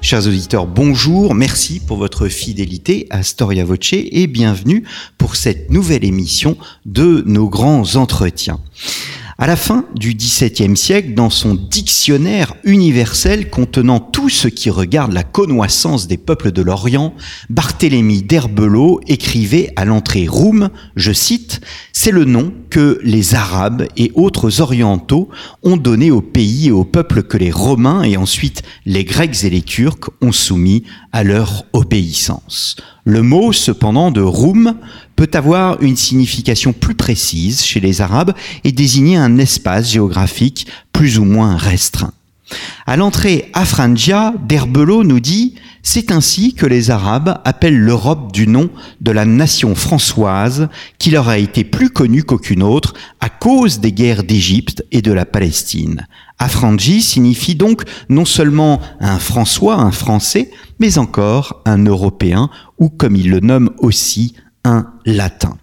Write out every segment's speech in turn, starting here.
Chers auditeurs, bonjour, merci pour votre fidélité à Storia Voce et bienvenue pour cette nouvelle émission de nos grands entretiens. À la fin du XVIIe siècle, dans son dictionnaire universel contenant tout ce qui regarde la connoissance des peuples de l'Orient, Barthélemy d'Herbelot écrivait à l'entrée Roum, je cite, c'est le nom que les Arabes et autres orientaux ont donné au pays et aux peuples que les Romains et ensuite les Grecs et les Turcs ont soumis à leur obéissance. Le mot, cependant, de Roum peut avoir une signification plus précise chez les Arabes et désigner un espace géographique plus ou moins restreint. À l'entrée Afrangia, d'Herbelot nous dit c'est ainsi que les Arabes appellent l'Europe du nom de la nation françoise qui leur a été plus connue qu'aucune autre à cause des guerres d'Égypte et de la Palestine. Afranji signifie donc non seulement un François, un Français, mais encore un Européen ou comme il le nomme aussi latin.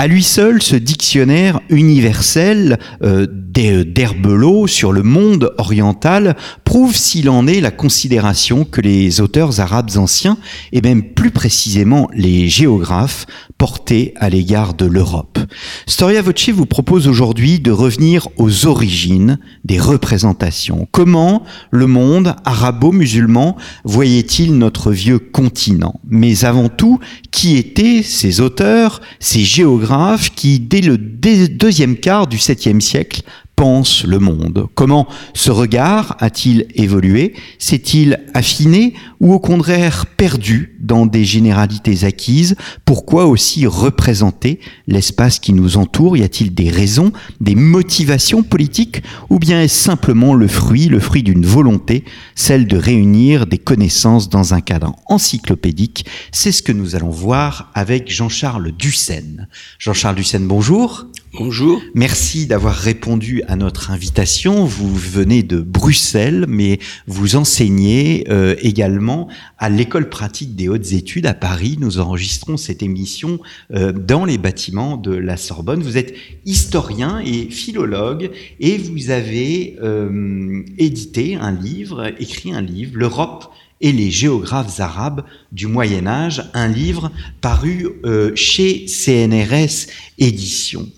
À lui seul, ce dictionnaire universel euh, d'Herbelot sur le monde oriental prouve s'il en est la considération que les auteurs arabes anciens, et même plus précisément les géographes, portaient à l'égard de l'Europe. Storia Voce vous propose aujourd'hui de revenir aux origines des représentations. Comment le monde arabo-musulman voyait-il notre vieux continent? Mais avant tout, qui étaient ces auteurs, ces géographes? Qui, dès le deuxième quart du 7e siècle, pense le monde. Comment ce regard a-t-il évolué? S'est-il affiné ou au contraire perdu dans des généralités acquises? Pourquoi aussi représenter l'espace qui nous entoure? Y a-t-il des raisons, des motivations politiques ou bien est-ce simplement le fruit, le fruit d'une volonté, celle de réunir des connaissances dans un cadre encyclopédique? C'est ce que nous allons voir avec Jean-Charles Dussène. Jean-Charles Dussène, bonjour. Bonjour. Merci d'avoir répondu à notre invitation. Vous venez de Bruxelles, mais vous enseignez euh, également à l'école pratique des hautes études à Paris. Nous enregistrons cette émission euh, dans les bâtiments de la Sorbonne. Vous êtes historien et philologue et vous avez euh, édité un livre, écrit un livre, L'Europe et les géographes arabes du Moyen Âge, un livre paru euh, chez CNRS Éditions.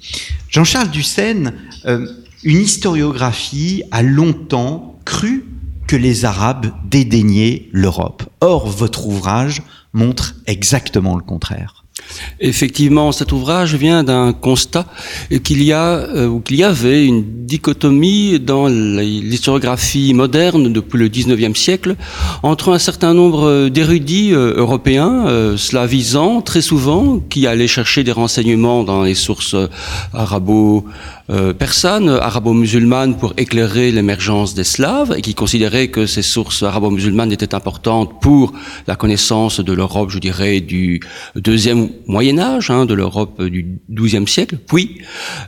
Jean-Charles Dussène, euh, une historiographie a longtemps cru que les Arabes dédaignaient l'Europe. Or, votre ouvrage montre exactement le contraire. Effectivement, cet ouvrage vient d'un constat qu'il y a euh, ou qu'il y avait une dichotomie dans l'historiographie moderne depuis le XIXe siècle entre un certain nombre d'érudits euh, européens euh, slavisants très souvent qui allaient chercher des renseignements dans les sources arabo euh, personne arabo-musulmane pour éclairer l'émergence des Slaves et qui considérait que ces sources arabo-musulmanes étaient importantes pour la connaissance de l'Europe, je dirais, du deuxième Moyen Âge, hein, de l'Europe du XIIe siècle. Puis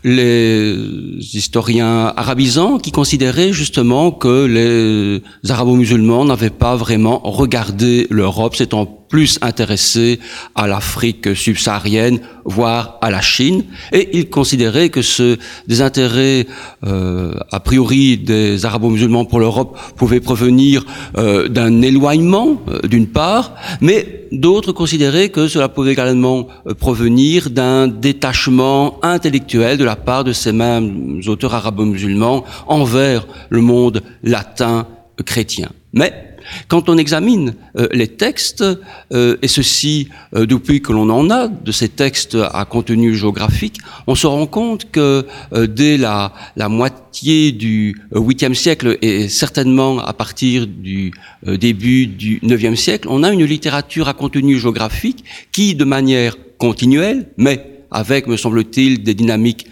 les historiens arabisants qui considéraient justement que les arabo-musulmans n'avaient pas vraiment regardé l'Europe, s'étant plus intéressés à l'Afrique subsaharienne, voire à la Chine, et ils considéraient que ce, des intérêts euh, a priori des arabo-musulmans pour l'Europe pouvaient provenir euh, d'un éloignement euh, d'une part, mais d'autres considéraient que cela pouvait également euh, provenir d'un détachement intellectuel de la part de ces mêmes auteurs arabo-musulmans envers le monde latin chrétien. Mais quand on examine euh, les textes, euh, et ceci euh, depuis que l'on en a de ces textes à contenu géographique, on se rend compte que dès la, moitié du 8e siècle et certainement à partir du début du 9e siècle, on a une littérature à contenu géographique qui, de manière continuelle, mais avec, me semble-t-il, des dynamiques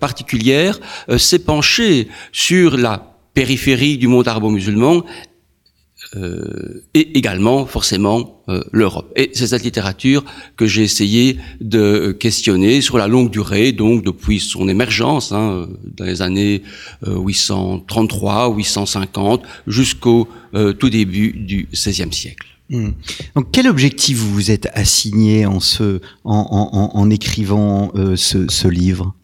particulières, s'est penchée sur la périphérie du monde arabo-musulman et également forcément euh, l'Europe. Et c'est cette littérature que j'ai essayé de questionner sur la longue durée, donc depuis son émergence hein, dans les années 833, 850, jusqu'au tout début du XVIe siècle. Hmm. Donc, quel objectif vous vous êtes assigné en, ce, en, en, en écrivant ce, ce livre?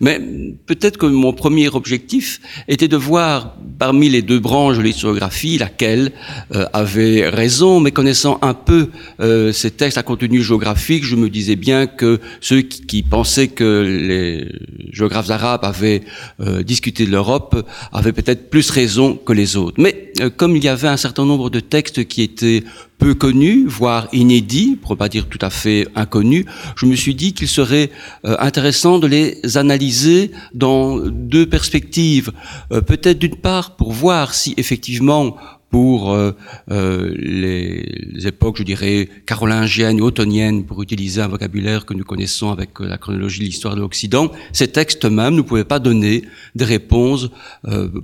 Mais peut-être que mon premier objectif était de voir parmi les deux branches de l'historiographie laquelle euh, avait raison, mais connaissant un peu euh, ces textes à contenu géographique, je me disais bien que ceux qui, pensaient que les géographes arabes avaient euh, discuté de l'Europe avaient peut-être plus raison que les autres. Mais comme il y avait un certain nombre de textes qui étaient peu connus, voire inédits, pour pas dire tout à fait inconnus, je me suis dit qu'il serait euh, intéressant de les analyser dans deux perspectives. Euh, peut-être d'une part pour voir si effectivement pour euh, euh, les, époques, je dirais, carolingiennes ottoniennes, pour utiliser un vocabulaire que nous connaissons avec euh, la chronologie de l'histoire de l'Occident, ces textes même ne pouvaient pas donner des réponses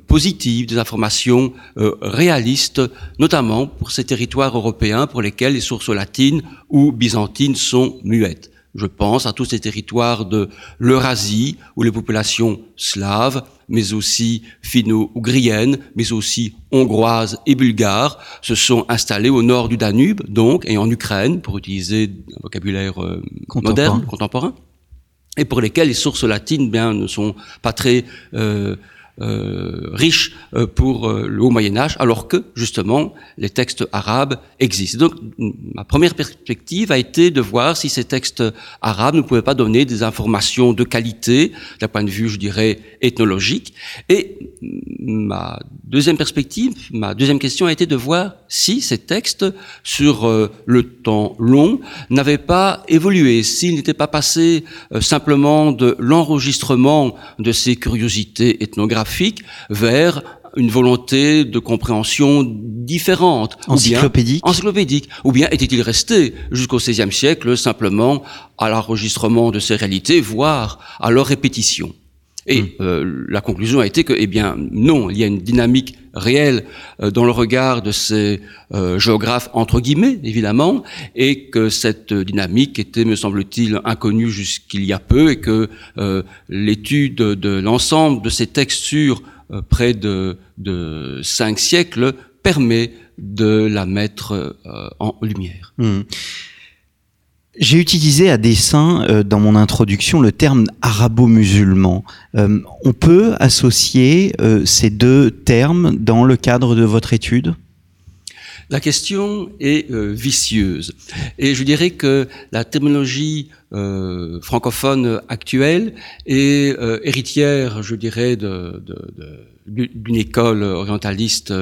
positives, des informations réalistes, notamment pour ces territoires européens pour lesquels les sources latines ou byzantines sont muettes. Je pense à tous ces territoires de l'Eurasie où les populations slaves, mais aussi finno-ougriennes, mais aussi hongroises et bulgares se sont installées au nord du Danube, donc, et en Ukraine, pour utiliser un vocabulaire euh, moderne, contemporain, et pour lesquels les sources latines bien ne sont pas très euh, euh, riche euh, pour euh, le haut Moyen Âge, alors que justement les textes arabes existent. Donc ma première perspective a été de voir si ces textes arabes ne pouvaient pas donner des informations de qualité d'un point de vue, je dirais, ethnologique. Et ma deuxième perspective, ma deuxième question a été de voir si ces textes, sur le temps long, n'avaient pas évolué, s'ils n'étaient pas passés simplement de l'enregistrement de ces curiosités ethnographiques vers une volonté de compréhension différente. Encyclopédique. Ou bien, encyclopédique. Ou bien était-il resté jusqu'au XVIe siècle simplement à l'enregistrement de ces réalités, voire à leur répétition? Et hmm. euh, la conclusion a été que, eh bien, non, il y a une dynamique réelle euh, dans le regard de ces euh, géographes entre guillemets, évidemment, et que cette dynamique était, me semble-t-il, inconnue jusqu'il y a peu, et que l'étude de l'ensemble de ces textes sur près de, de, cinq siècles permet de la mettre en lumière. Hmm. J'ai utilisé à dessein euh, dans mon introduction le terme arabo-musulman. Euh, on peut associer euh, ces deux termes dans le cadre de votre étude? La question est vicieuse. Et je dirais que la terminologie francophone actuelle est héritière, je dirais, d'une école orientaliste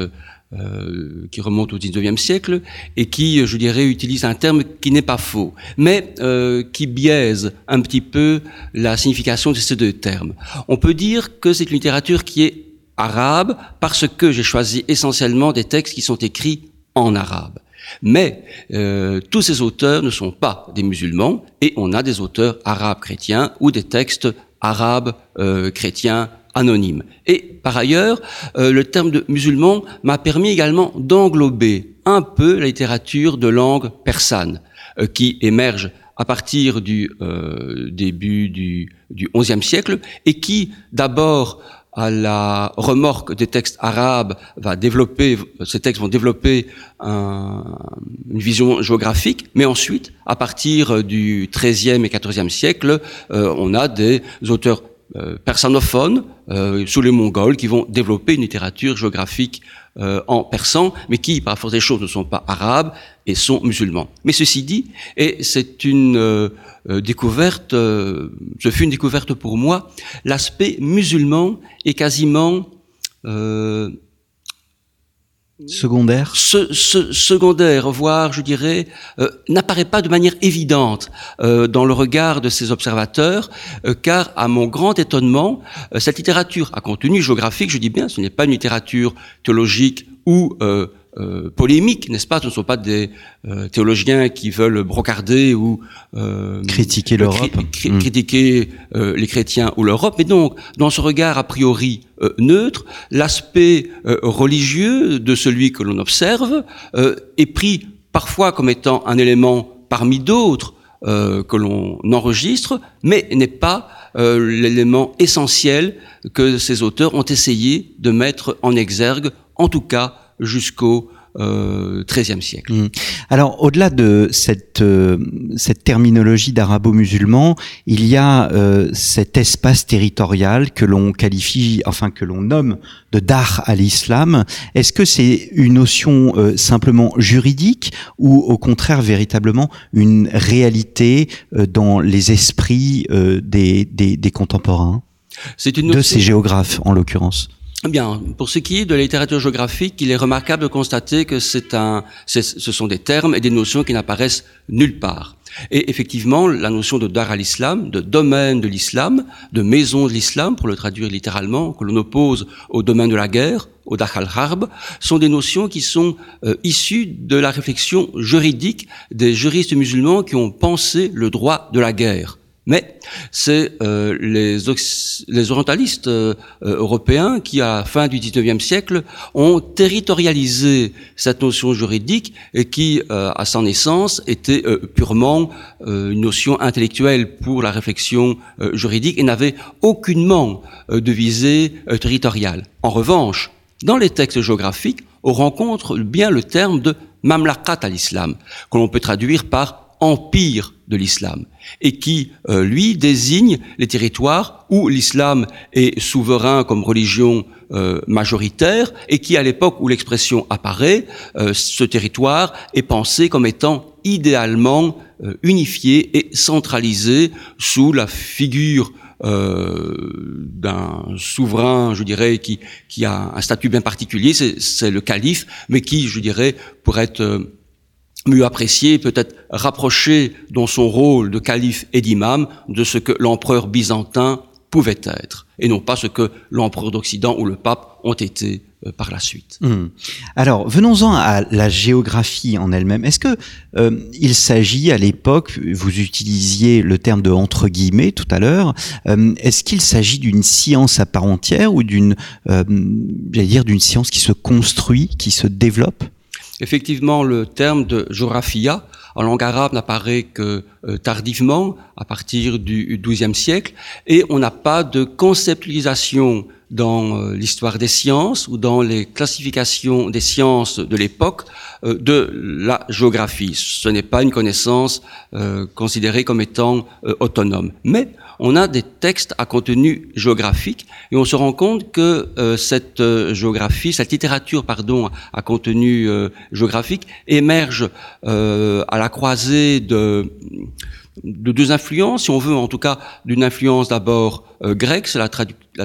euh, qui remonte au 19e siècle et qui, je dirais, utilise un terme qui n'est pas faux, mais euh, qui biaise un petit peu la signification de ces deux termes. On peut dire que c'est une littérature qui est arabe parce que j'ai choisi essentiellement des textes qui sont écrits en arabe. Mais euh, tous ces auteurs ne sont pas des musulmans et on a des auteurs arabes chrétiens ou des textes arabes euh, chrétiens anonyme. Et par ailleurs, euh, le terme de musulman m'a permis également d'englober un peu la littérature de langue persane, euh, qui émerge à partir du euh, début du, du XIe siècle et qui, d'abord, à la remorque des textes arabes, va développer, ces textes vont développer un, une vision géographique, mais ensuite, à partir du XIIIe et XIVe siècle, on a des auteurs euh, persanophones euh, sous les Mongols qui vont développer une littérature géographique euh, en persan, mais qui, par force des choses, ne sont pas arabes et sont musulmans. Mais ceci dit, et c'est une euh, découverte, ce fut une découverte pour moi, l'aspect musulman est quasiment secondaire ce, Secondaire, voire, je dirais, euh, n'apparaît pas de manière évidente euh, dans le regard de ces observateurs, euh, car, à mon grand étonnement, cette littérature à contenu géographique, je dis bien, ce n'est pas une littérature théologique ou polémiques, n'est-ce pas? Ce ne sont pas des euh, théologiens qui veulent brocarder ou euh, critiquer l'Europe, hmm. critiquer les chrétiens ou l'Europe. Mais donc, dans ce regard a priori neutre, l'aspect religieux de celui que l'on observe est pris parfois comme étant un élément parmi d'autres que l'on enregistre, mais n'est pas l'élément essentiel que ces auteurs ont essayé de mettre en exergue, en tout cas jusqu'au euh, XIIIe siècle. Mmh. Alors, au-delà de cette, euh, cette terminologie d'arabo-musulman, il y a euh, cet espace territorial que l'on qualifie, enfin que l'on nomme de dar à l'islam. Est-ce que c'est une notion euh, simplement juridique ou au contraire véritablement une réalité euh, dans les esprits des, des, des contemporains? Une de ces géographes en l'occurrence bien, pour ce qui est de la littérature géographique, il est remarquable de constater que ce sont des termes et des notions qui n'apparaissent nulle part. Et effectivement, la notion de dar al-Islam, de domaine de l'islam, de maison de l'islam, pour le traduire littéralement, que l'on oppose au domaine de la guerre, au dar al-Harb, sont des notions qui sont euh, issues de la réflexion juridique des juristes musulmans qui ont pensé le droit de la guerre. Mais c'est euh, les, les, orientalistes euh, européens qui, à la fin du XIXe siècle, ont territorialisé cette notion juridique et qui, euh, à sa naissance, était purement une notion intellectuelle pour la réflexion juridique et n'avait aucunement de visée territoriale. En revanche, dans les textes géographiques, on rencontre bien le terme de mamlakat à l'islam, que l'on peut traduire par empire de l'islam et qui, euh, lui, désigne les territoires où l'islam est souverain comme religion euh, majoritaire et qui, à l'époque où l'expression apparaît, euh, ce territoire est pensé comme étant idéalement unifié et centralisé sous la figure d'un souverain, je dirais, qui, qui a un statut bien particulier, c'est le calife, mais qui, je dirais, pourrait être mieux apprécié, peut-être rapproché dans son rôle de calife et d'imam de ce que l'empereur byzantin pouvait être, et non pas ce que l'empereur d'Occident ou le pape ont été euh, par la suite. Hmm. Alors, venons-en à la géographie en elle-même. Est-ce que euh, il s'agit à l'époque, vous utilisiez le terme de entre guillemets tout à l'heure, euh, est-ce qu'il s'agit d'une science à part entière ou d'une, dire, d'une science qui se construit, qui se développe? Effectivement, le terme de géographia en langue arabe n'apparaît que euh, tardivement, à partir du XIIe siècle, et on n'a pas de conceptualisation dans euh, l'histoire des sciences ou dans les classifications des sciences de l'époque euh, de la géographie. Ce n'est pas une connaissance considérée comme étant autonome. Mais on a des textes à contenu géographique et on se rend compte que euh, cette euh, géographie, cette littérature, pardon, à contenu euh, géographique émerge à la croisée de de deux influences, si on veut, en tout cas d'une influence d'abord grecque, c'est la,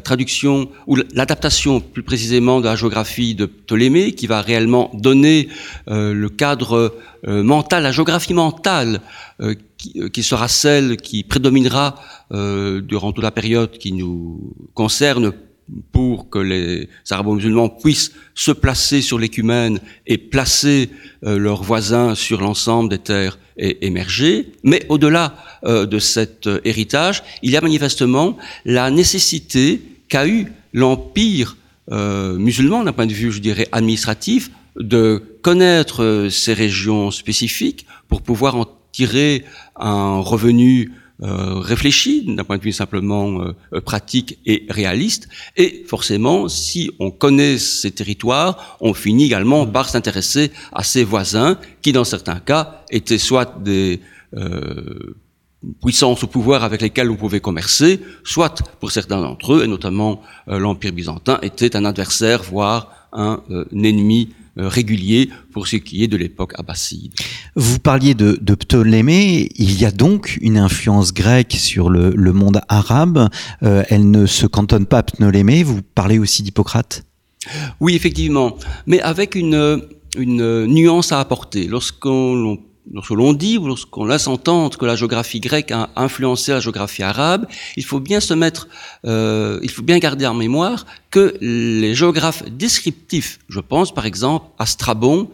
traduction ou l'adaptation plus précisément de la géographie de Ptolémée, qui va réellement donner le cadre mental, la géographie mentale euh, qui, sera celle qui prédominera euh, durant toute la période qui nous concerne pour que les arabo-musulmans puissent se placer sur l'écumène et placer euh, leurs voisins sur l'ensemble des terres émergées. Mais au-delà de cet héritage, il y a manifestement la nécessité qu'a eu l'empire musulman d'un point de vue, je dirais, administratif, de connaître ces régions spécifiques pour pouvoir en tirer un revenu euh, réfléchi d'un point de vue simplement euh, pratique et réaliste. Et forcément, si on connaît ces territoires, on finit également par s'intéresser à ses voisins, qui dans certains cas étaient soit des euh, puissances au pouvoir avec lesquelles on pouvait commercer, soit pour certains d'entre eux, et notamment l'Empire byzantin, était un adversaire, voire un ennemi euh, régulier pour ce qui est de l'époque abbasside. Vous parliez de, de, Ptolémée, il y a donc une influence grecque sur le, le monde arabe, euh, elle ne se cantonne pas à Ptolémée, vous parlez aussi d'Hippocrate? Oui, effectivement, mais avec une, une nuance à apporter. Lorsqu'on lorsque l'on dit ou lorsqu'on laisse entendre que la géographie grecque a influencé la géographie arabe, il faut bien se mettre, euh, il faut bien garder en mémoire que les géographes descriptifs, je pense par exemple à Strabon,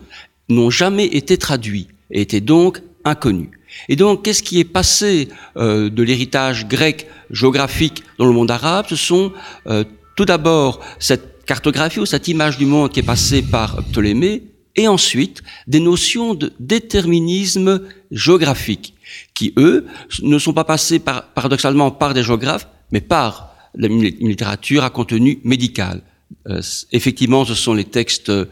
n'ont jamais été traduits et étaient donc inconnus. Et donc, qu'est-ce qui est passé euh, de l'héritage grec géographique dans le monde arabe? Ce sont euh, tout d'abord cette cartographie ou cette image du monde qui est passée par Ptolémée, et ensuite des notions de déterminisme géographique, qui, eux, ne sont pas passés par, paradoxalement par des géographes, mais par une littérature à contenu médical. Euh, effectivement, ce sont les textes euh,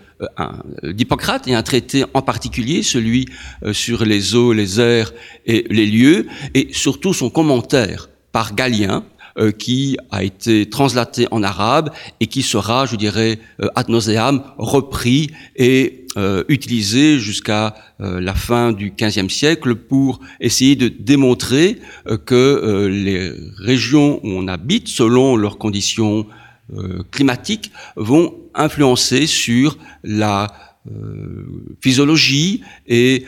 d'Hippocrate et un traité en particulier, celui euh, sur les eaux, les airs et les lieux, et surtout son commentaire par Galien, euh, qui a été translaté en arabe et qui sera, je dirais, euh, ad nauseam repris et euh, utilisé jusqu'à la fin du XVe siècle pour essayer de démontrer que les régions où on habite, selon leurs conditions climatiques, vont influencer sur la physiologie et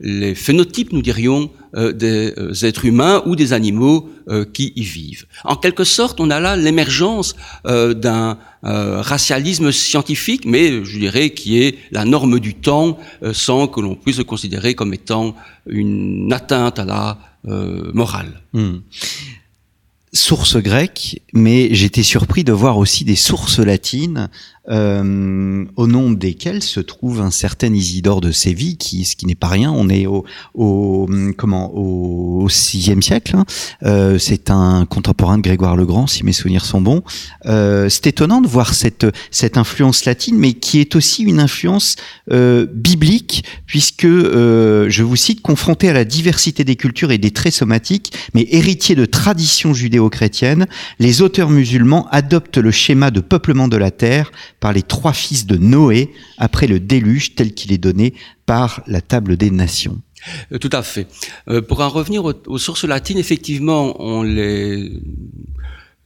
les phénotypes, nous dirions, euh, des euh, êtres humains ou des animaux euh, qui y vivent. En quelque sorte, on a là l'émergence d'un racialisme scientifique, mais je dirais qui est la norme du temps, sans que l'on puisse le considérer comme étant une atteinte à la morale. Hmm sources grecques, mais j'étais surpris de voir aussi des sources latines euh, au nom desquelles se trouve un certain Isidore de Séville, qui, ce qui n'est pas rien. On est au, au comment au sixième siècle. Hein. Euh, c'est un contemporain de Grégoire le Grand, si mes souvenirs sont bons. Euh, c'est étonnant de voir cette cette influence latine, mais qui est aussi une influence euh, biblique, puisque euh, je vous cite, confronté à la diversité des cultures et des traits somatiques, mais héritier de traditions judéo-chrétiennes, les auteurs musulmans adoptent le schéma de peuplement de la terre par les trois fils de Noé après le déluge tel qu'il est donné par la table des nations. Euh, tout à fait. Euh, pour en revenir aux, sources latines, effectivement, on les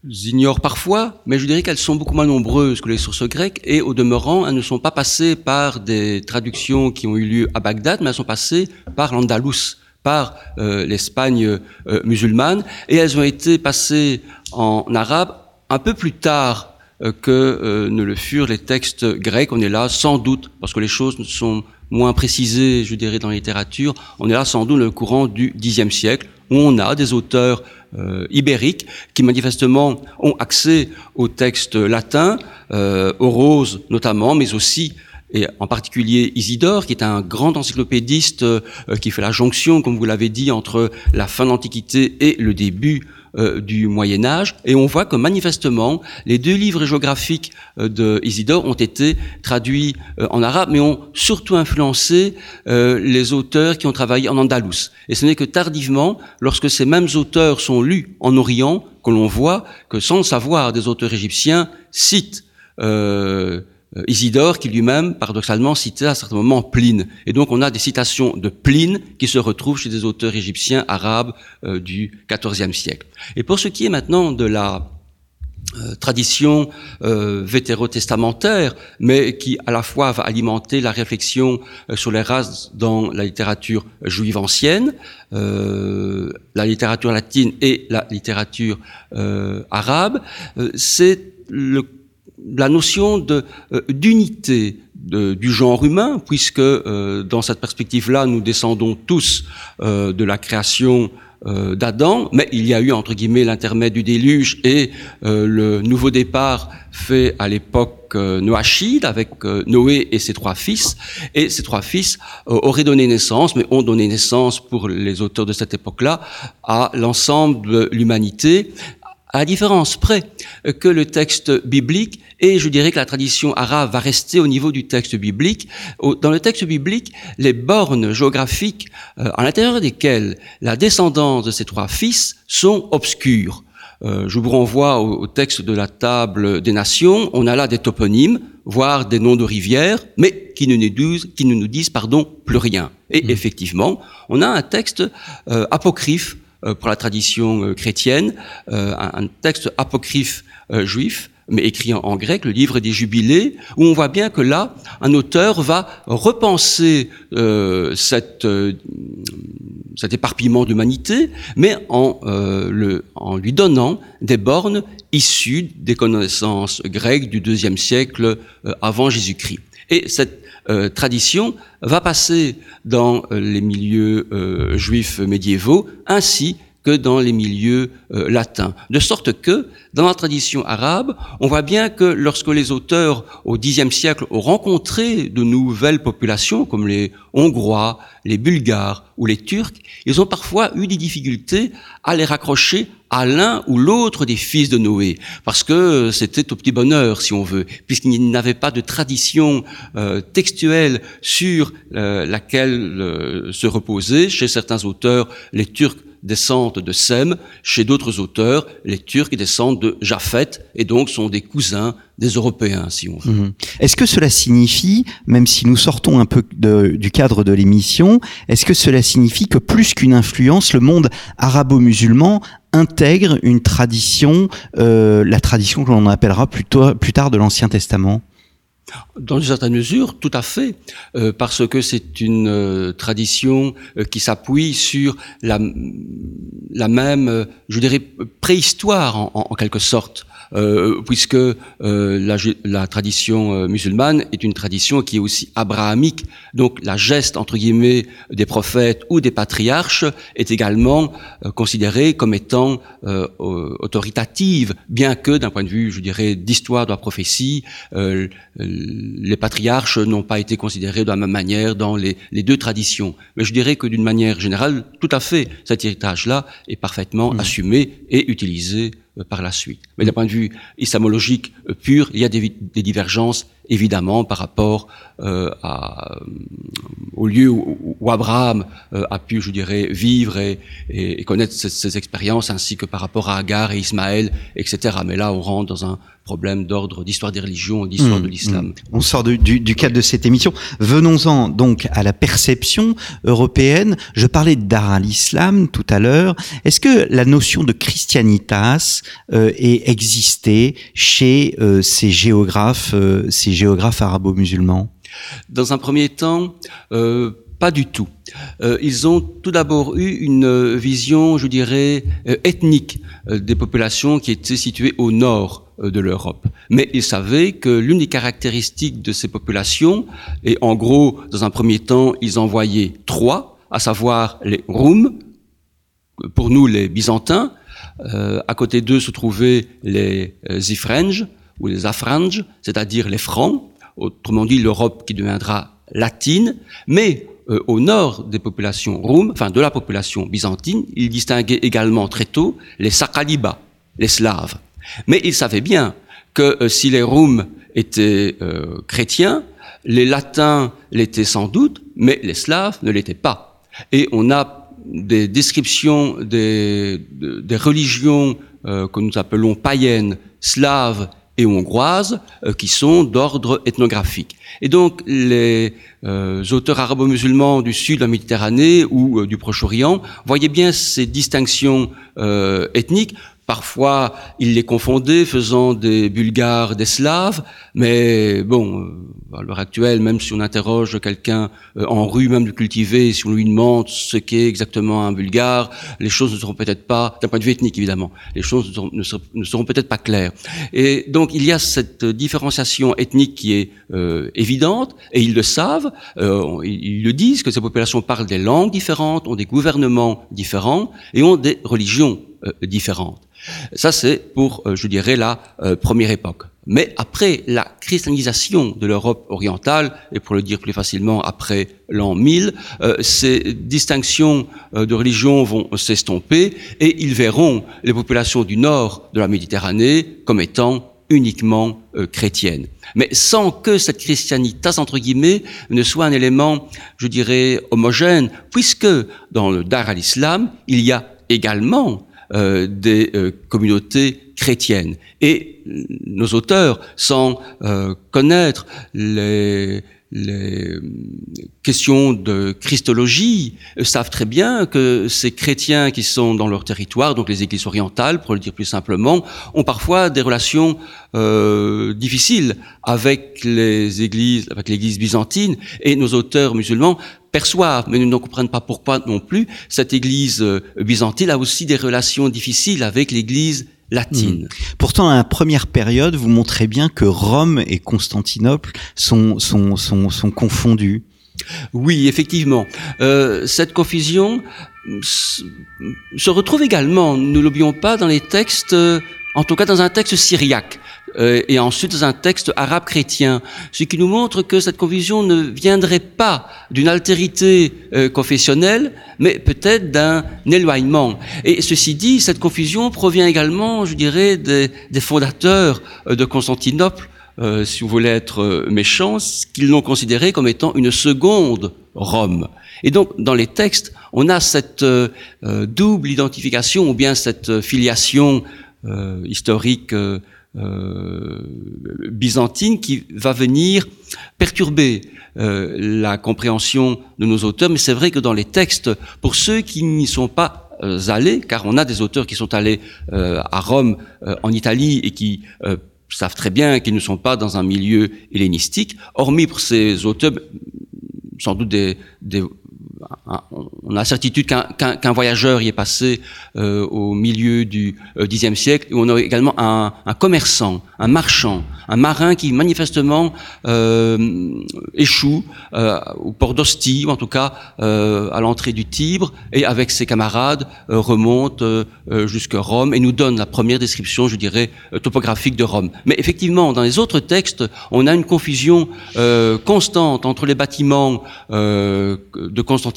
ignore parfois, mais je dirais qu'elles sont beaucoup moins nombreuses que les sources grecques, et au demeurant, elles ne sont pas passées par des traductions qui ont eu lieu à Bagdad, mais elles sont passées par l'Andalous, par euh, l'Espagne musulmane, et elles ont été passées en arabe un peu plus tard que euh, ne le furent les textes grecs. On est là sans doute, parce que les choses sont moins précisées, je dirais, dans la littérature, on est là sans doute le courant du Xe siècle, où on a des auteurs euh, ibériques qui manifestement ont accès aux textes latins, euh, aux roses notamment, mais aussi et en particulier Isidore, qui est un grand encyclopédiste qui fait la jonction, comme vous l'avez dit, entre la fin de l'Antiquité et le début euh, du Moyen Âge, et on voit que manifestement, les deux livres géographiques euh, de Isidore ont été traduits euh, en arabe, mais ont surtout influencé les auteurs qui ont travaillé en andalous. Et ce n'est que tardivement, lorsque ces mêmes auteurs sont lus en Orient, que l'on voit que sans le savoir, des auteurs égyptiens citent Isidore qui lui-même, paradoxalement, citait à certains moments Pline. Et donc on a des citations de Pline qui se retrouvent chez des auteurs égyptiens arabes euh, du XIVe siècle. Et pour ce qui est maintenant de la euh, tradition euh, vétérotestamentaire, mais qui à la fois va alimenter la réflexion sur les races dans la littérature juive ancienne, la littérature latine et la littérature arabe, c'est le la notion euh, d'unité du genre humain, puisque euh, dans cette perspective-là, nous descendons tous euh, de la création d'Adam, mais il y a eu entre guillemets l'intermède du déluge et le nouveau départ fait à l'époque noachide avec Noé et ses trois fils, et ces trois fils auraient donné naissance, mais ont donné naissance pour les auteurs de cette époque-là à l'ensemble de l'humanité, à la différence près que le texte biblique et je dirais que la tradition arabe va rester au niveau du texte biblique. Dans le texte biblique, les bornes géographiques euh, à l'intérieur desquelles la descendance de ces trois fils sont obscures. Euh, je vous renvoie au, texte de la table des nations. On a là des toponymes, voire des noms de rivières, mais qui ne nous disent, qui ne nous disent pardon, plus rien. Et mmh. effectivement, on a un texte euh, apocryphe pour la tradition chrétienne, un, texte apocryphe juif, mais écrit en, grec, le livre des Jubilés, où on voit bien que là, un auteur va repenser euh, euh, cet éparpillement d'humanité, mais en, euh, en lui donnant des bornes issues des connaissances grecques du deuxième siècle euh, avant Jésus-Christ. Et cette euh, tradition va passer dans les milieux juifs médiévaux. Ainsi dans les milieux euh, latins. De sorte que, dans la tradition arabe, on voit bien que lorsque les auteurs au Xe siècle ont rencontré de nouvelles populations, comme les Hongrois, les Bulgares ou les Turcs, ils ont parfois eu des difficultés à les raccrocher à l'un ou l'autre des fils de Noé, parce que c'était au petit bonheur, si on veut, puisqu'ils n'avaient pas de tradition euh, textuelle sur euh, laquelle se reposer. Chez certains auteurs, les Turcs descendent de Sem, chez d'autres auteurs, les Turcs descendent de Japhet, et donc sont des cousins des Européens, si on veut. Mhm. Est-ce que cela signifie, même si nous sortons un peu du cadre de l'émission, est-ce que cela signifie que plus qu'une influence, le monde arabo-musulman intègre une tradition, euh, la tradition que l'on appellera plus tard de l'Ancien Testament? Dans une certaine mesure, tout à fait, euh, parce que c'est une euh, tradition euh, qui s'appuie sur la, même, je dirais, préhistoire en quelque sorte. Euh, puisque euh, la, la, tradition euh, musulmane est une tradition qui est aussi abrahamique. Donc la geste, entre guillemets, des prophètes ou des patriarches est également considérée comme étant autoritative, bien que d'un point de vue, je dirais, d'histoire de la prophétie, les patriarches n'ont pas été considérés de la même manière dans les, les deux traditions. Mais je dirais que d'une manière générale, tout à fait, cet héritage-là est parfaitement mmh. assumé et utilisé euh, par la suite. Mais d'un point de vue islamologique euh, pur, il y a des, des divergences évidemment par rapport euh, à, euh, au lieu où, où Abraham euh, a pu, je dirais, vivre et, et, connaître ces, ces, expériences, ainsi que par rapport à Agar et Ismaël, etc. Mais là, on rentre dans un problème d'ordre d'histoire des religions, d'histoire mmh, de l'islam. Mmh. On sort du, du, du, cadre de cette émission. Venons-en donc à la perception européenne. Je parlais d'art l'islam tout à l'heure. Est-ce que la notion de christianitas euh, est existée chez euh, ces géographes, euh, ces géographes arabo-musulmans Dans un premier temps, euh, pas du tout. Euh, ils ont tout d'abord eu une vision, je dirais, euh, ethnique euh, des populations qui étaient situées au nord euh, de l'Europe. Mais ils savaient que l'une des caractéristiques de ces populations, et en gros, dans un premier temps, ils envoyaient trois, à savoir les Roums, pour nous les Byzantins, euh, à côté d'eux se trouvaient les Zifrenges, ou les Afranges, c'est-à-dire les Francs, autrement dit l'Europe qui deviendra latine, mais euh, au nord des populations roumes, enfin de la population byzantine, il distinguait également très tôt les Sakalibas, les Slaves. Mais il savait bien que euh, si les Roums étaient euh, chrétiens, les Latins l'étaient sans doute, mais les Slaves ne l'étaient pas. Et on a des descriptions des, des religions que nous appelons païennes, slaves et hongroises euh, qui sont d'ordre ethnographique. Et donc les euh, auteurs arabo-musulmans du sud de la Méditerranée ou euh, du Proche-Orient voyaient bien ces distinctions ethniques Parfois, il les confondait, faisant des Bulgares, des Slaves, mais bon, euh, à l'heure actuelle, même si on interroge quelqu'un euh, en rue, même de cultiver, si on lui demande ce qu'est exactement un Bulgare, les choses ne seront peut-être pas, d'un point de vue ethnique évidemment, les choses ne seront, peut-être pas claires. Et donc, il y a cette différenciation ethnique qui est euh, évidente, et ils le savent, euh, ils, ils le disent, que ces populations parlent des langues différentes, ont des gouvernements différents, et ont des religions différentes. Ça, c'est pour, euh, je dirais, la euh, première époque. Mais après la christianisation de l'Europe orientale, et pour le dire plus facilement, après l'an 1000, euh, ces distinctions de religion vont s'estomper et ils verront les populations du nord de la Méditerranée comme étant uniquement chrétiennes. Mais sans que cette christianité, entre guillemets, ne soit un élément, je dirais, homogène, puisque dans le Dar al-Islam, il y a également euh, des euh, communautés chrétiennes. Et nos auteurs, sans euh, connaître les, les questions de christologie savent très bien que ces chrétiens qui sont dans leur territoire, donc les églises orientales, pour le dire plus simplement, ont parfois des relations euh, difficiles avec les églises, avec l'église byzantine, et nos auteurs musulmans perçoivent, mais ne comprennent pas pourquoi non plus, cette église euh, byzantine a aussi des relations difficiles avec l'église latine. Hmm. Pourtant, à la première période, vous montrez bien que Rome et Constantinople sont, sont, sont, sont confondus. Oui, effectivement. Euh, cette confusion se retrouve également, ne l'oublions pas, dans les textes, en tout cas dans un texte syriaque. Euh, et ensuite dans un texte arabe chrétien, ce qui nous montre que cette confusion ne viendrait pas d'une altérité euh, confessionnelle, mais peut-être d'un éloignement. Et ceci dit, cette confusion provient également, je dirais, des, fondateurs euh, de Constantinople, si vous voulez être méchants, qu'ils l'ont considéré comme étant une seconde Rome. Et donc, dans les textes, on a cette double identification ou bien cette filiation historique byzantine qui va venir perturber euh, la compréhension de nos auteurs. Mais c'est vrai que dans les textes, pour ceux qui n'y sont pas euh, allés, car on a des auteurs qui sont allés à Rome, en Italie, et qui savent très bien qu'ils ne sont pas dans un milieu hellénistique, hormis pour ces auteurs, sans doute des, des on a certitude qu'un voyageur y est passé euh, au milieu du euh, Xe siècle, on a également un, commerçant, un marchand, un marin qui manifestement euh, échoue euh, au port d'Ostie, ou en tout cas euh, à l'entrée du Tibre, et avec ses camarades remonte jusqu'à Rome et nous donne la première description, je dirais, topographique de Rome. Mais effectivement, dans les autres textes, on a une confusion constante entre les bâtiments de Constantinople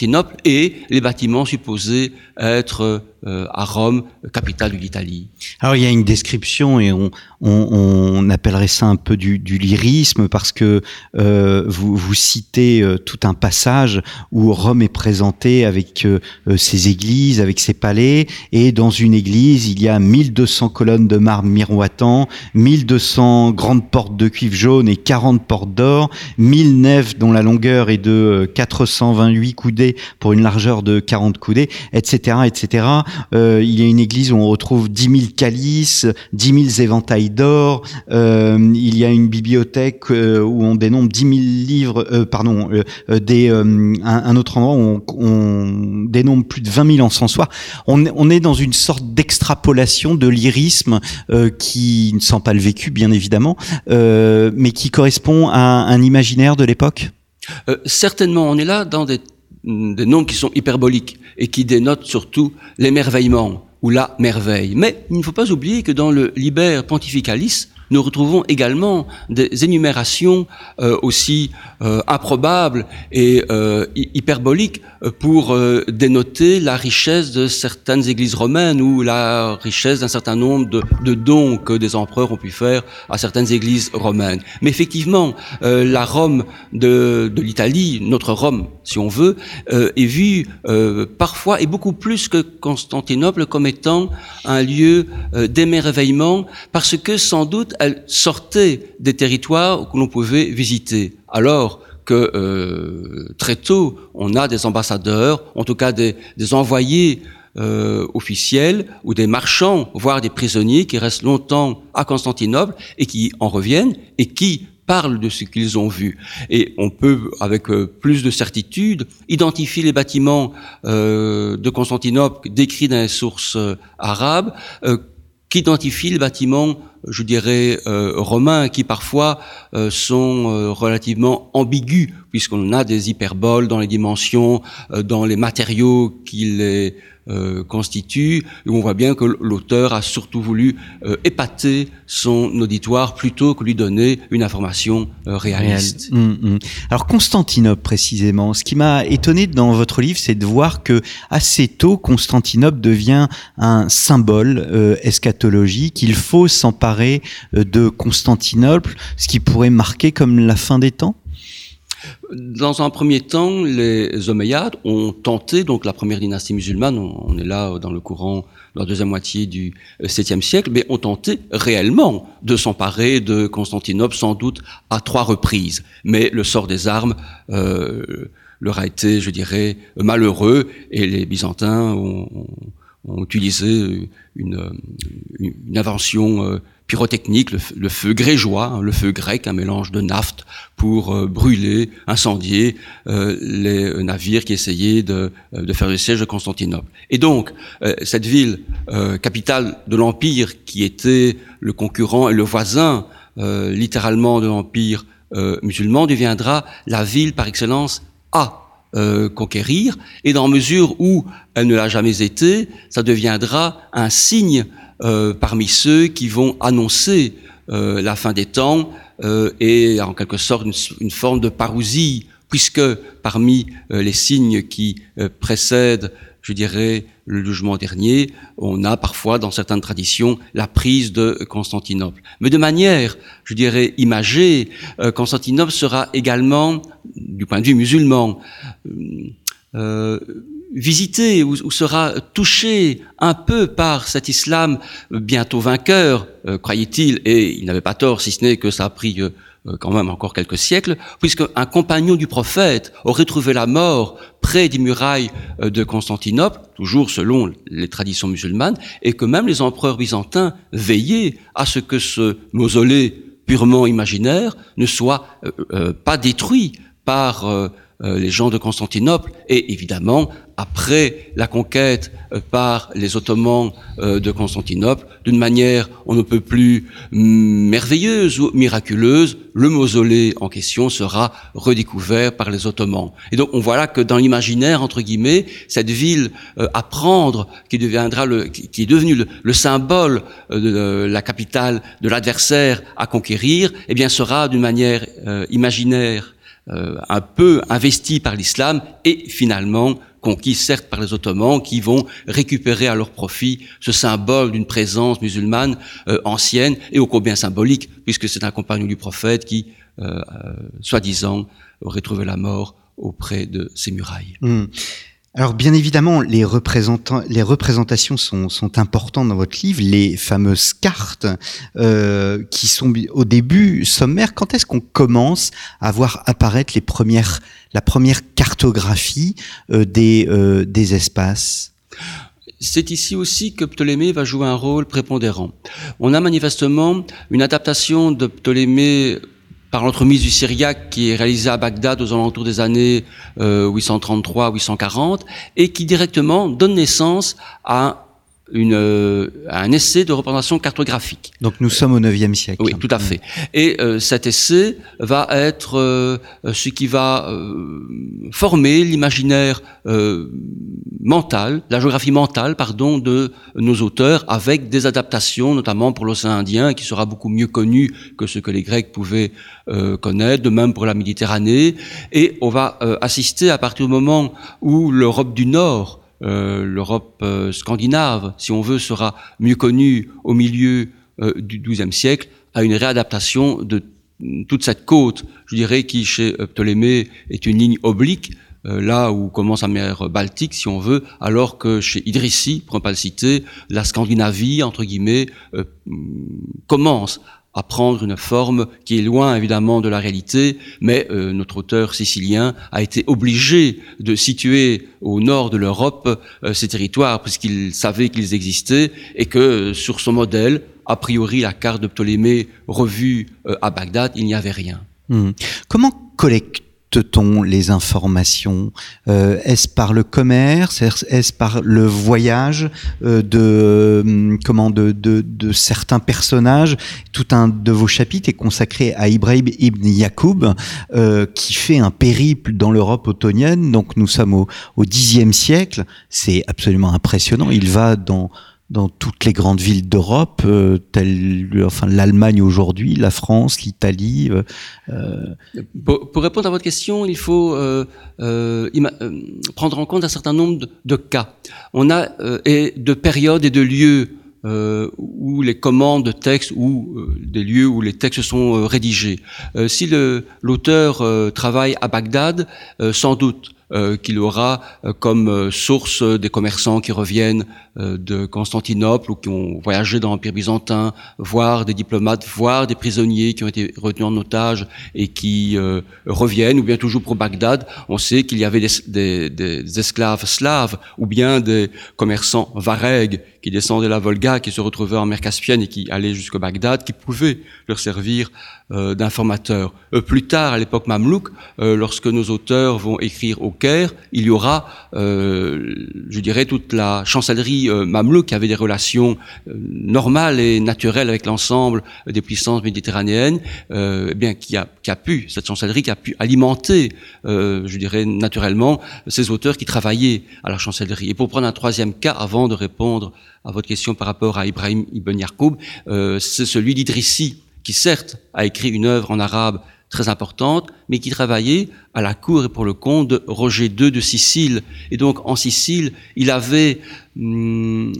et les bâtiments supposés être euh, à Rome, capitale de l'Italie. Alors il y a une description et on, appellerait ça un peu du, lyrisme parce que euh, vous, citez euh, tout un passage où Rome est présentée avec ses églises, avec ses palais et dans une église il y a 1200 colonnes de marbre miroitant, 1200 grandes portes de cuivre jaune et 40 portes d'or, 1000 nefs dont la longueur est de 428 coudées pour une largeur de 40 coudées, etc., etc. Euh, il y a une église où on retrouve 10 000 calices, 10 000 éventails d'or. Euh, il y a une bibliothèque euh, où on dénombre 10 000 livres, pardon, des, un, autre endroit où on, dénombre plus de 20 000 encensoirs. On, on est dans une sorte d'extrapolation de lyrisme qui ne sent pas le vécu, bien évidemment, mais qui correspond à un imaginaire de l'époque. certainement, on est là dans des des noms qui sont hyperboliques et qui dénotent surtout l'émerveillement ou la merveille. Mais il ne faut pas oublier que dans le Liber Pontificalis, nous retrouvons également des énumérations euh, aussi euh, improbables et euh, hyperboliques pour dénoter la richesse de certaines églises romaines ou la richesse d'un certain nombre de, dons que des empereurs ont pu faire à certaines églises romaines. Mais effectivement, la Rome de, de l'Italie, notre Rome, si on veut, est vue parfois et beaucoup plus que Constantinople comme étant un lieu d'émerveillement parce que sans doute elle sortait des territoires que l'on pouvait visiter. Alors que euh, très tôt, on a des ambassadeurs, en tout cas des, envoyés euh, officiels ou des marchands, voire des prisonniers qui restent longtemps à Constantinople et qui en reviennent et qui parlent de ce qu'ils ont vu. Et on peut, avec euh, plus de certitude, identifier les bâtiments de Constantinople décrits dans les sources arabes qu'identifient les bâtiments je dirais, euh, romains qui parfois euh, sont euh, relativement ambigus, puisqu'on a des hyperboles dans les dimensions, dans les matériaux qui les euh, constitue, et on voit bien que l'auteur a surtout voulu euh, épater son auditoire plutôt que lui donner une information euh, réaliste. Hum, hum. Alors Constantinople précisément, ce qui m'a étonné dans votre livre, c'est de voir que assez tôt Constantinople devient un symbole eschatologique. Il faut s'emparer de Constantinople, ce qui pourrait marquer comme la fin des temps? Dans un premier temps, les Omeyyades ont tenté, donc la première dynastie musulmane, on, est là dans le courant de la deuxième moitié du 7e euh, siècle, mais ont tenté réellement de s'emparer de Constantinople, sans doute à trois reprises. Mais le sort des armes euh, leur a été, je dirais, malheureux, et les Byzantins ont, ont utilisé une, une invention euh, pyrotechnique, le, feu grégeois, hein, le feu grec, un mélange de nafte pour euh, brûler, incendier euh, les navires qui essayaient de, faire le siège de Constantinople. Et donc, cette ville, capitale de l'Empire, qui était le concurrent et le voisin littéralement de l'Empire musulman, deviendra la ville par excellence à euh, conquérir, et dans mesure où elle ne l'a jamais été, ça deviendra un signe euh, parmi ceux qui vont annoncer euh, la fin des temps et en quelque sorte une, forme de parousie, puisque parmi les signes qui précèdent je dirais, le jugement dernier, on a parfois, dans certaines traditions, la prise de Constantinople. Mais de manière, je dirais, imagée, euh, Constantinople sera également, du point de vue musulman, euh, visité ou, sera touché un peu par cet islam bientôt vainqueur, euh, croyait-il, et il n'avait pas tort, si ce n'est que ça a pris euh, quand même encore quelques siècles, puisque un compagnon du prophète aurait trouvé la mort près des murailles de Constantinople, toujours selon les traditions musulmanes, et que même les empereurs byzantins veillaient à ce que ce mausolée purement imaginaire ne soit pas détruit par les gens de Constantinople et évidemment après la conquête euh, par les Ottomans euh, de Constantinople, d'une manière on ne peut plus merveilleuse ou miraculeuse, le mausolée en question sera redécouvert par les Ottomans. Et donc on voit là que dans l'imaginaire, entre guillemets, cette ville euh, à prendre, qui deviendra le, qui est devenue le, symbole de la capitale de l'adversaire à conquérir, eh bien sera d'une manière imaginaire un peu investie par l'islam et finalement conquis certes par les Ottomans, qui vont récupérer à leur profit ce symbole d'une présence musulmane euh, ancienne et au combien symbolique, puisque c'est un compagnon du prophète qui, euh, euh, soi-disant, aurait trouvé la mort auprès de ces murailles. Hmm. Alors bien évidemment, les, représentants, les représentations sont, sont, importantes dans votre livre, les fameuses cartes euh, qui sont au début sommaires. Quand est-ce qu'on commence à voir apparaître les premières, la première cartographie euh, des, euh, des espaces? C'est ici aussi que Ptolémée va jouer un rôle prépondérant. On a manifestement une adaptation de Ptolémée par l'entremise du syriaque qui est réalisé à Bagdad aux alentours des années 833-840 euh, et qui directement donne naissance à une, euh, un essai de représentation cartographique. Donc nous sommes au IXe siècle. Oui, tout à fait. Et euh, cet essai va être euh, ce qui va former l'imaginaire mental, la géographie mentale, pardon, de nos auteurs, avec des adaptations, notamment pour l'océan Indien, qui sera beaucoup mieux connu que ce que les Grecs pouvaient connaître, de même pour la Méditerranée. Et on va assister à partir du moment où l'Europe du Nord euh, l'Europe euh, scandinave, si on veut, sera mieux connue au milieu euh, du XIIe siècle, à une réadaptation de toute cette côte, je dirais, qui chez Ptolémée est une ligne oblique, là où commence la mer Baltique, si on veut, alors que chez Idrissi, pour ne pas le citer, la Scandinavie, entre guillemets, commence à prendre une forme qui est loin évidemment de la réalité, mais euh, notre auteur sicilien a été obligé de situer au nord de l'Europe euh, ces territoires puisqu'il savait qu'ils existaient et que euh, sur son modèle, a priori la carte de Ptolémée revue à Bagdad, il n'y avait rien. Hmm. Comment collecte on les informations euh, Est-ce par le commerce Est-ce par le voyage euh, de hum, comment de, de, de, certains personnages? Tout un de vos chapitres est consacré à Ibrahim ibn Yacoub, euh, qui fait un périple dans l'Europe ottonienne. Donc nous sommes au, au Xe siècle. C'est absolument impressionnant. Il va dans dans toutes les grandes villes d'Europe, euh, telles enfin l'Allemagne aujourd'hui, la France, l'Italie. Euh, euh. pour, répondre à votre question, il faut prendre en compte un certain nombre de, de cas. On a et de périodes et de lieux ou les commandes de texte ou des lieux où les textes sont rédigés. si l'auteur travaille à Bagdad, sans doute euh, qu'il aura euh, comme euh, source des commerçants qui reviennent de Constantinople ou qui ont voyagé dans l'Empire byzantin, voire des diplomates, voire des prisonniers qui ont été retenus en otage et qui reviennent, ou bien toujours pour Bagdad. On sait qu'il y avait des, des, esclaves slaves ou bien des commerçants varegs qui descendaient la Volga, qui se retrouvaient en mer Caspienne et qui allaient jusqu'au Bagdad, qui pouvaient leur servir euh, d'informateurs. Euh, plus tard, à l'époque mamelouk, euh, lorsque nos auteurs vont écrire au Caire, il y aura, je dirais, toute la chancellerie mamelouk qui avait des relations normales et naturelles avec l'ensemble des puissances méditerranéennes, eh bien qui a, qui a pu, cette chancellerie qui a pu alimenter, je dirais, naturellement, ces auteurs qui travaillaient à la chancellerie. Et pour prendre un troisième cas, avant de répondre à votre question par rapport à Ibrahim Ibn Yarkoub, c'est celui d'Idrissi qui certes a écrit une œuvre en arabe très importante, mais qui travaillait à la cour et pour le compte de Roger II de Sicile. Et donc en Sicile, il avait, hum,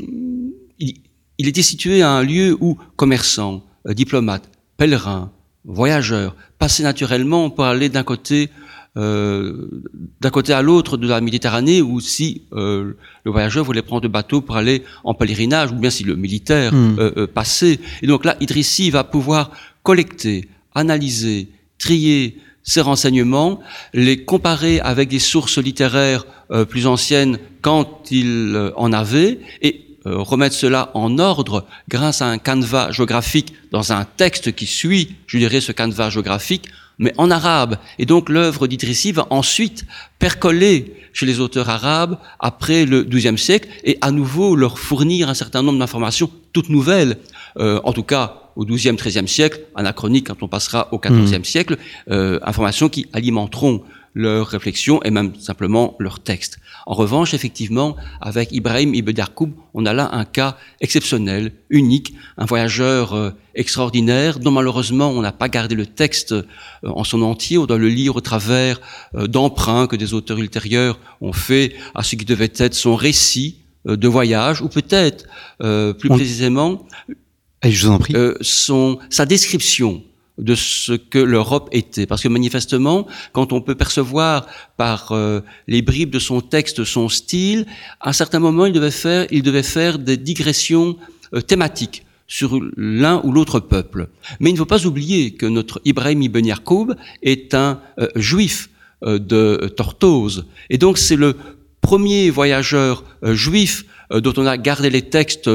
il, était situé à un lieu où commerçants, euh, diplomates, pèlerins, voyageurs passaient naturellement pour aller d'un côté d'un côté à l'autre de la Méditerranée, ou si euh, le voyageur voulait prendre le bateau pour aller en pèlerinage, ou bien si le militaire hmm. euh, passait. Et donc là, Idrissi va pouvoir collecter, analyser, trier ces renseignements, les comparer avec des sources littéraires plus anciennes quand il en avait, et remettre cela en ordre grâce à un canevas géographique dans un texte qui suit, je dirais, ce canevas géographique mais en arabe. Et donc l'œuvre d'Idrissi va ensuite percoler chez les auteurs arabes après le XIIe siècle et à nouveau leur fournir un certain nombre d'informations toutes nouvelles. Euh, en tout cas, au XIIe, XIIIe siècle, anachronique quand on passera au XIVe mmh. siècle, euh, informations qui alimenteront leurs réflexions et même simplement leurs textes. En revanche, effectivement, avec Ibrahim Ibn Yarkoub, on a là un cas exceptionnel, unique, un voyageur euh, extraordinaire dont malheureusement on n'a pas gardé le texte euh, en son entier, on doit le lire au travers euh, d'emprunts que des auteurs ultérieurs ont fait à ce qui devait être son récit de voyage, ou peut-être plus précisément, je vous en prie. son, sa description de ce que l'Europe était. Parce que manifestement, quand on peut percevoir par euh, les bribes de son texte son style, à un certain moment, il devait faire, il devait faire des digressions euh, thématiques sur l'un ou l'autre peuple. Mais il ne faut pas oublier que notre Ibrahim Ibn Yarkoub est un euh, juif de Tortose. Et donc c'est le premier voyageur juif dont on a gardé les textes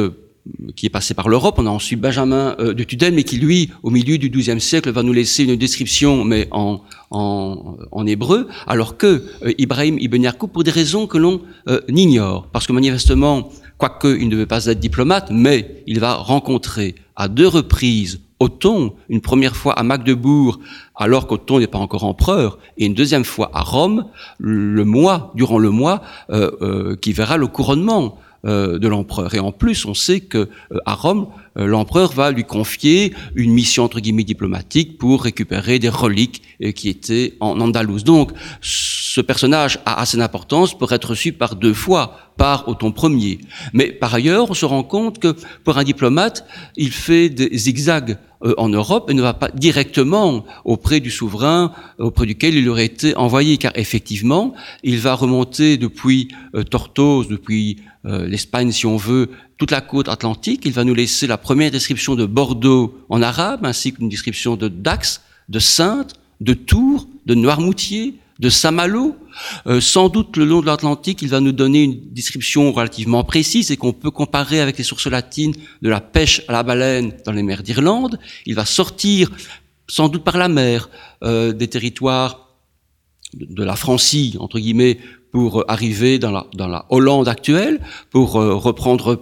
qui est passé par l'Europe. On a ensuite Benjamin euh, de Tudel, mais qui, lui, au milieu du XIIe siècle, va nous laisser une description, mais en, en, en hébreu, alors que euh, Ibrahim Ibn Yarkoub, pour des raisons que l'on euh, ignore, parce que manifestement, quoique il ne devait pas être diplomate, mais il va rencontrer à deux reprises Othon, une première fois à Magdebourg, alors qu'Othon n'est pas encore empereur, et une deuxième fois à Rome, le mois, durant le mois, euh, qui verra le couronnement de l'empereur. Et en plus, on sait que euh, à Rome, euh, l'empereur va lui confier une mission entre guillemets diplomatique pour récupérer des reliques qui étaient en Andalouse. Donc, ce personnage a assez d'importance pour être reçu par deux fois par Othon Ier. Mais par ailleurs, on se rend compte que pour un diplomate, il fait des zigzags en Europe et ne va pas directement auprès du souverain auprès duquel il aurait été envoyé, car effectivement, il va remonter depuis Tortoise, depuis euh, l'Espagne, si on veut, toute la côte atlantique. Il va nous laisser la première description de Bordeaux en arabe, ainsi qu'une description de Dax, de Sainte, de Tours, de Noirmoutier, de Saint-Malo. Euh, sans doute, le long de l'Atlantique, il va nous donner une description relativement précise et qu'on peut comparer avec les sources latines de la pêche à la baleine dans les mers d'Irlande. Il va sortir, sans doute par la mer, euh, des territoires de la Francie, entre guillemets, pour arriver dans la, dans la Hollande actuelle, pour euh, reprendre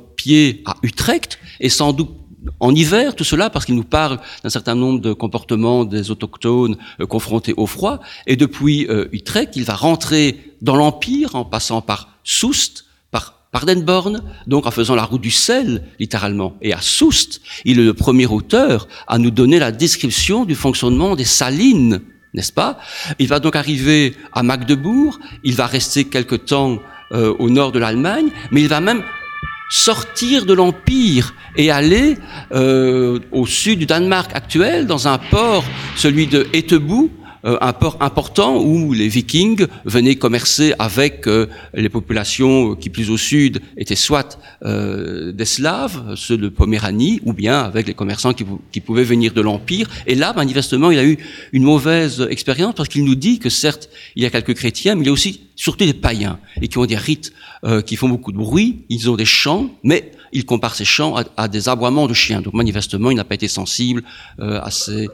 à Utrecht, et sans doute en hiver, tout cela parce qu'il nous parle d'un certain nombre de comportements des autochtones euh, confrontés au froid, et depuis euh, Utrecht, il va rentrer dans l'Empire en passant par Soust, par Pardenborn, donc en faisant la route du sel, littéralement. Et à Soust, il est le premier auteur à nous donner la description du fonctionnement des salines n'est-ce pas? Il va donc arriver à Magdebourg, il va rester quelque temps euh, au nord de l'Allemagne, mais il va même sortir de l'Empire et aller euh, au sud du Danemark actuel, dans un port, celui de Etebou, un port important où les Vikings venaient commercer avec euh, les populations qui plus au sud étaient soit euh, des Slaves, ceux de Poméranie, ou bien avec les commerçants qui, pouvaient venir de l'Empire. Et là, manifestement, il a eu une mauvaise expérience parce qu'il nous dit que certes, il y a quelques chrétiens, mais il y a aussi surtout des païens et qui ont des rites qui font beaucoup de bruit, ils ont des chants, mais il compare ces chants à, des aboiements de chiens. Donc manifestement, il n'a pas été sensible à ces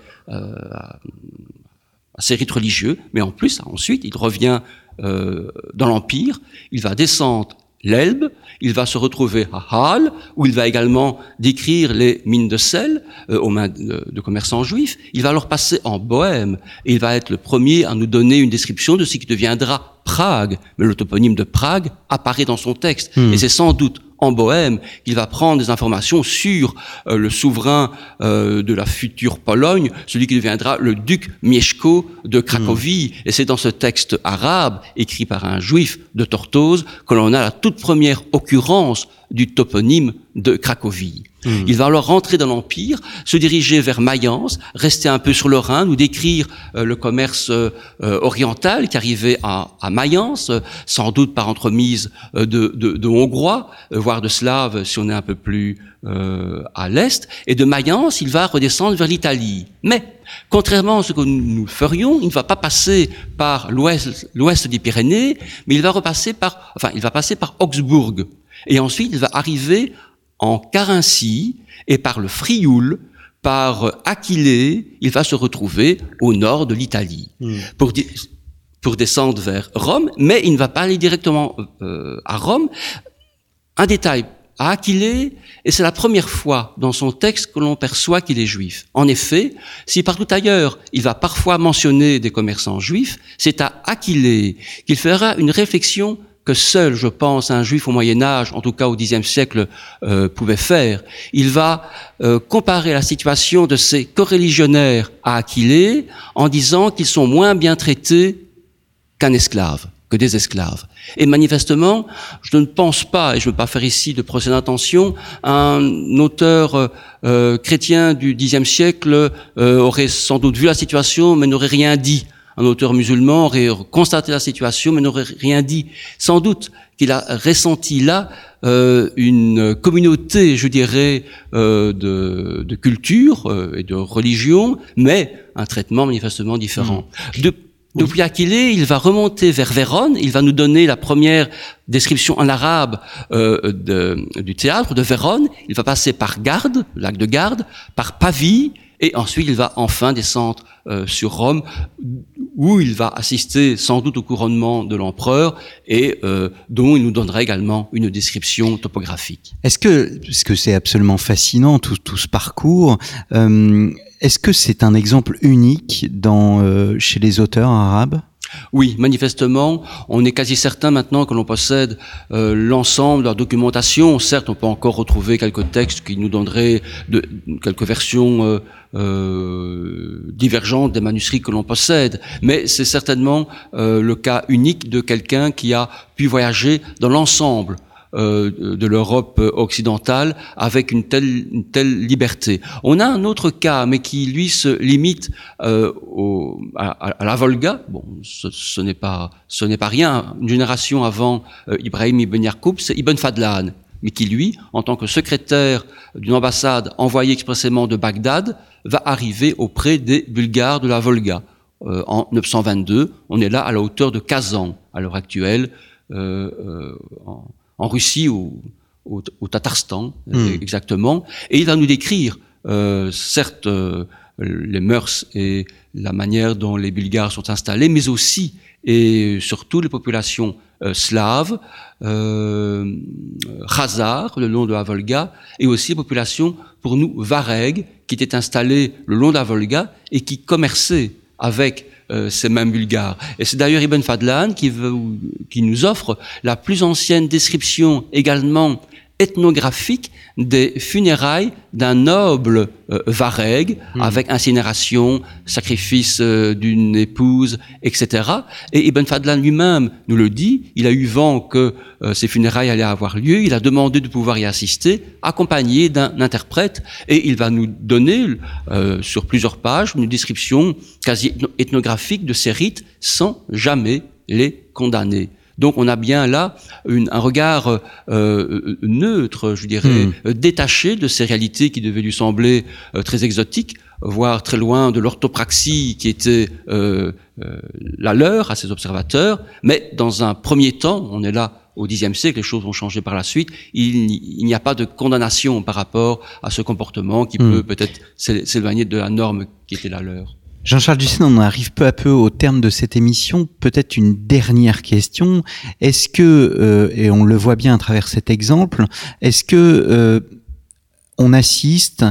ses rites religieux, mais en plus, ensuite, il revient euh, dans l'Empire, il va descendre l'Elbe, il va se retrouver à Halle, où il va également décrire les mines de sel euh, aux mains de, commerçants juifs. Il va alors passer en Bohème, et il va être le premier à nous donner une description de ce qui deviendra Prague. Mais le toponyme de Prague apparaît dans son texte, hmm. et c'est sans doute en Bohème, il va prendre des informations sur euh, le souverain euh, de la future Pologne, celui qui deviendra le duc Mieszko de Cracovie. Hmm. Et c'est dans ce texte arabe, écrit par un juif de Tortosa, que l'on a la toute première occurrence du toponyme de Cracovie. Hmm. Il va alors rentrer dans l'Empire, se diriger vers Mayence, rester un peu sur le Rhin, nous décrire euh, le commerce euh, oriental qui arrivait à, à, Mayence, sans doute par entremise euh, de, de, de, Hongrois, voire de Slaves si on est un peu plus à l'est. Et de Mayence, il va redescendre vers l'Italie. Mais, contrairement à ce que nous ferions, il ne va pas passer par l'ouest des Pyrénées, mais il va repasser par, enfin, il va passer par Augsbourg. Et ensuite, il va arriver en Carinthie et par le Frioul, par Aquilée, il va se retrouver au nord de l'Italie hmm. pour, pour descendre vers Rome, mais il ne va pas aller directement euh, à Rome. Un détail à Aquilée, et c'est la première fois dans son texte que l'on perçoit qu'il est juif. En effet, si partout ailleurs il va parfois mentionner des commerçants juifs, c'est à Aquilée qu'il fera une réflexion seul, je pense, un juif au Moyen Âge, en tout cas au Xe siècle, euh, pouvait faire. Il va euh, comparer la situation de ces coreligionnaires à Aquilée en disant qu'ils sont moins bien traités qu'un esclave, que des esclaves. Et manifestement, je ne pense pas, et je ne veux pas faire ici de procès d'intention, un auteur euh, chrétien du Xe siècle aurait sans doute vu la situation mais n'aurait rien dit un auteur musulman aurait constaté la situation mais n'aurait rien dit. Sans doute qu'il a ressenti là euh, une communauté, je dirais, euh, de, de, culture euh, et de religion, mais un traitement manifestement différent. Mmh. De, depuis Aquilée, il va remonter vers Vérone, il va nous donner la première description en arabe euh, de, du théâtre de Vérone, il va passer par Garde, lac de Garde, par Pavie, et ensuite il va enfin descendre euh, sur Rome, où il va assister sans doute au couronnement de l'empereur et euh, dont il nous donnera également une description topographique. Est-ce que, parce que c'est absolument fascinant tout, tout ce parcours, euh, est-ce que c'est un exemple unique euh, chez les auteurs arabes? Oui, manifestement, on est quasi certain maintenant que l'on possède euh, l'ensemble de la documentation. Certes, on peut encore retrouver quelques textes qui nous donneraient quelques versions euh, divergentes des manuscrits que l'on possède, mais c'est certainement le cas unique de quelqu'un qui a pu voyager dans l'ensemble de l'Europe occidentale avec une telle, une telle liberté. On a un autre cas, mais qui lui se limite euh, au, à, la Volga. Bon, ce, n'est pas, ce n'est pas rien. Une génération avant euh, Ibrahim Ibn Yarkoub, c'est Ibn Fadlan, mais qui lui, en tant que secrétaire d'une ambassade envoyée expressément de Bagdad, va arriver auprès des Bulgares de la Volga. Euh, en 922, on est là à la hauteur de Kazan à l'heure actuelle. Euh, en, en Russie ou au, Tatarstan euh, hmm. exactement, et il va nous décrire euh, certes euh, les mœurs et la manière dont les Bulgares sont installés, mais aussi et surtout les populations slaves, euh, le long de la Volga, et aussi les populations, pour nous, Vareg, qui étaient installées le long de la Volga et qui commerçaient avec euh, ces mêmes bulgares. Et c'est d'ailleurs Ibn Fadlan qui, qui nous offre la plus ancienne description également ethnographique des funérailles d'un noble euh, varègue hmm. avec incinération, sacrifice euh, d'une épouse, etc. Et Ibn Fadlan lui-même nous le dit, il a eu vent que euh, ces funérailles allaient avoir lieu, il a demandé de pouvoir y assister, accompagné d'un interprète, et il va nous donner sur plusieurs pages une description quasi ethnographique de ces rites sans jamais les condamner. Donc on a bien là un regard euh, neutre, je dirais, hmm. euh, détaché de ces réalités qui devaient lui sembler euh, très exotiques, voire très loin de l'orthopraxie qui était la leur à ses observateurs. Mais dans un premier temps, on est là au Xe siècle, les choses vont changer par la suite. Il, n'y a pas de condamnation par rapport à ce comportement qui hmm. peut peut-être s'éloigner de la norme qui était la leur. Jean-Charles Dussen, on arrive peu à peu au terme de cette émission. Peut-être une dernière question. Est-ce que, euh, et on le voit bien à travers cet exemple, est-ce que euh, on assiste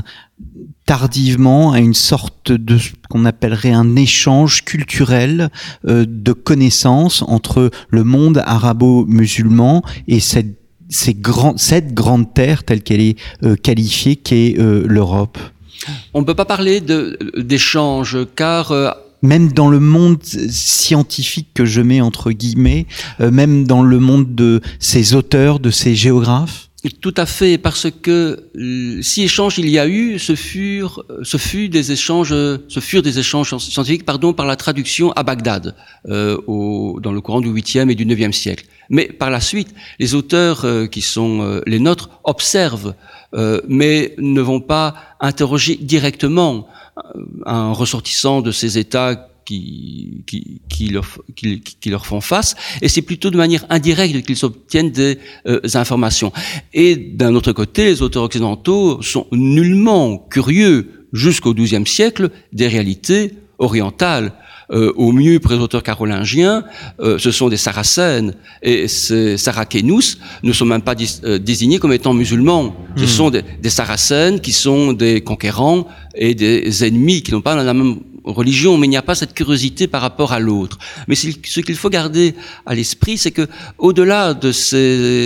tardivement à une sorte de ce qu'on appellerait un échange culturel euh, de connaissances entre le monde arabo-musulman et cette, cette grande terre telle qu'elle est qualifiée qu'est l'Europe? On ne peut pas parler d'échange car euh, même dans le monde scientifique que je mets entre guillemets, euh, même dans le monde de ces auteurs, de ces géographes tout à fait, parce que euh, si échange il y a eu, ce furent, ce fut des échanges, ce furent des échanges scientifiques, pardon, par la traduction à Bagdad, au, dans le courant du 8e et du 9e siècle. Mais par la suite, les auteurs qui sont les nôtres observent euh, mais ne vont pas interroger directement euh, un ressortissant de ces États qui, qui, qui, leur, qui, leur, font face, et c'est plutôt de manière indirecte qu'ils obtiennent des euh, informations. Et d'un autre côté, les auteurs occidentaux sont nullement curieux jusqu'au XIIe siècle des réalités orientales. Euh, au mieux pour les auteurs carolingiens, euh, ce sont des saracènes. Et ces Sarakénous ne sont même pas euh, désignés comme étant musulmans. Ce hmm. sont des, des, saracènes qui sont des conquérants et des ennemis qui n'ont pas la même religion, mais il n'y a pas cette curiosité par rapport à l'autre. Mais ce qu'il faut garder à l'esprit, c'est que au-delà de,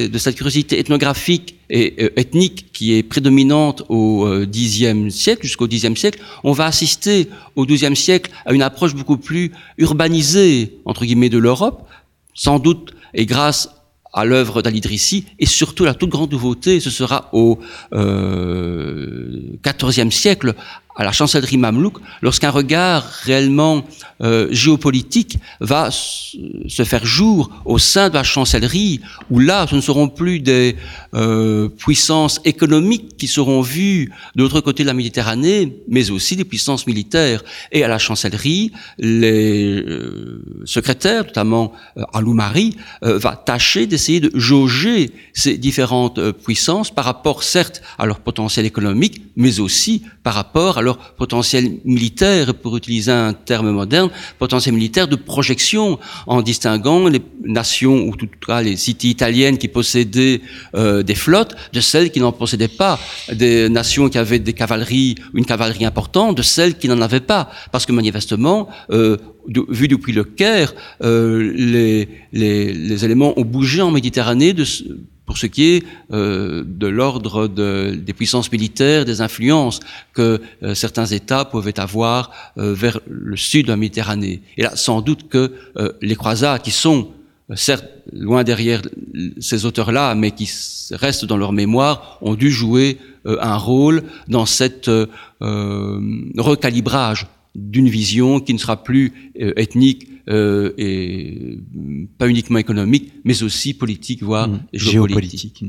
de, cette curiosité ethnographique et euh, ethnique qui est prédominante au euh, Xe siècle, jusqu'au Xe siècle, on va assister au XIIe siècle à une approche beaucoup plus urbanisée, entre guillemets, de l'Europe, sans doute et grâce à l'œuvre d'Al-Idrissi, et surtout la toute grande nouveauté, ce sera au euh, XIVe siècle, à la chancellerie mamelouk lorsqu'un regard réellement euh, géopolitique va se faire jour au sein de la chancellerie, où là, ce ne seront plus des euh, puissances économiques qui seront vues de l'autre côté de la Méditerranée, mais aussi des puissances militaires. Et à la chancellerie, les euh, secrétaires, notamment euh, Aloumari, va tâcher d'essayer de jauger ces différentes puissances par rapport, certes, à leur potentiel économique, mais aussi par rapport à leur potentiel militaire, pour utiliser un terme moderne, potentiel militaire de projection, en distinguant les nations, ou tout cas les cités italiennes qui possédaient euh, des flottes, de celles qui n'en possédaient pas, des nations qui avaient des cavaleries, une cavalerie importante, de celles qui n'en avaient pas, parce que manifestement, euh, vu depuis le Caire, euh, les, les, les, éléments ont bougé en Méditerranée de, pour ce qui est euh, de l'ordre de, des puissances militaires, des influences que euh, certains États pouvaient avoir euh, vers le sud de la Méditerranée. Et là, sans doute que euh, les croisades, qui sont certes loin derrière ces auteurs-là, mais qui restent dans leur mémoire, ont dû jouer un rôle dans cet recalibrage d'une vision qui ne sera plus ethnique, euh, et pas uniquement économique, mais aussi politique, voire mmh. géopolitique.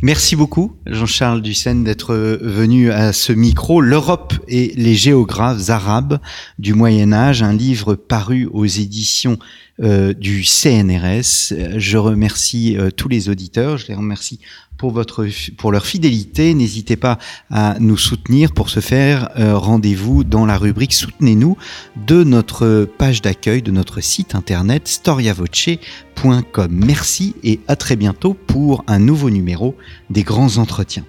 Merci beaucoup, Jean-Charles Dussen, d'être venu à ce micro. L'Europe et les géographes arabes du Moyen Âge, un livre paru aux éditions euh, du CNRS. Je remercie euh, tous les auditeurs, je les remercie pour leur fidélité. N'hésitez pas à nous soutenir. Pour ce faire, euh, rendez-vous dans la rubrique Soutenez-nous de notre page d'accueil de notre site internet storiavoce.com. Merci et à très bientôt pour un nouveau numéro des grands entretiens.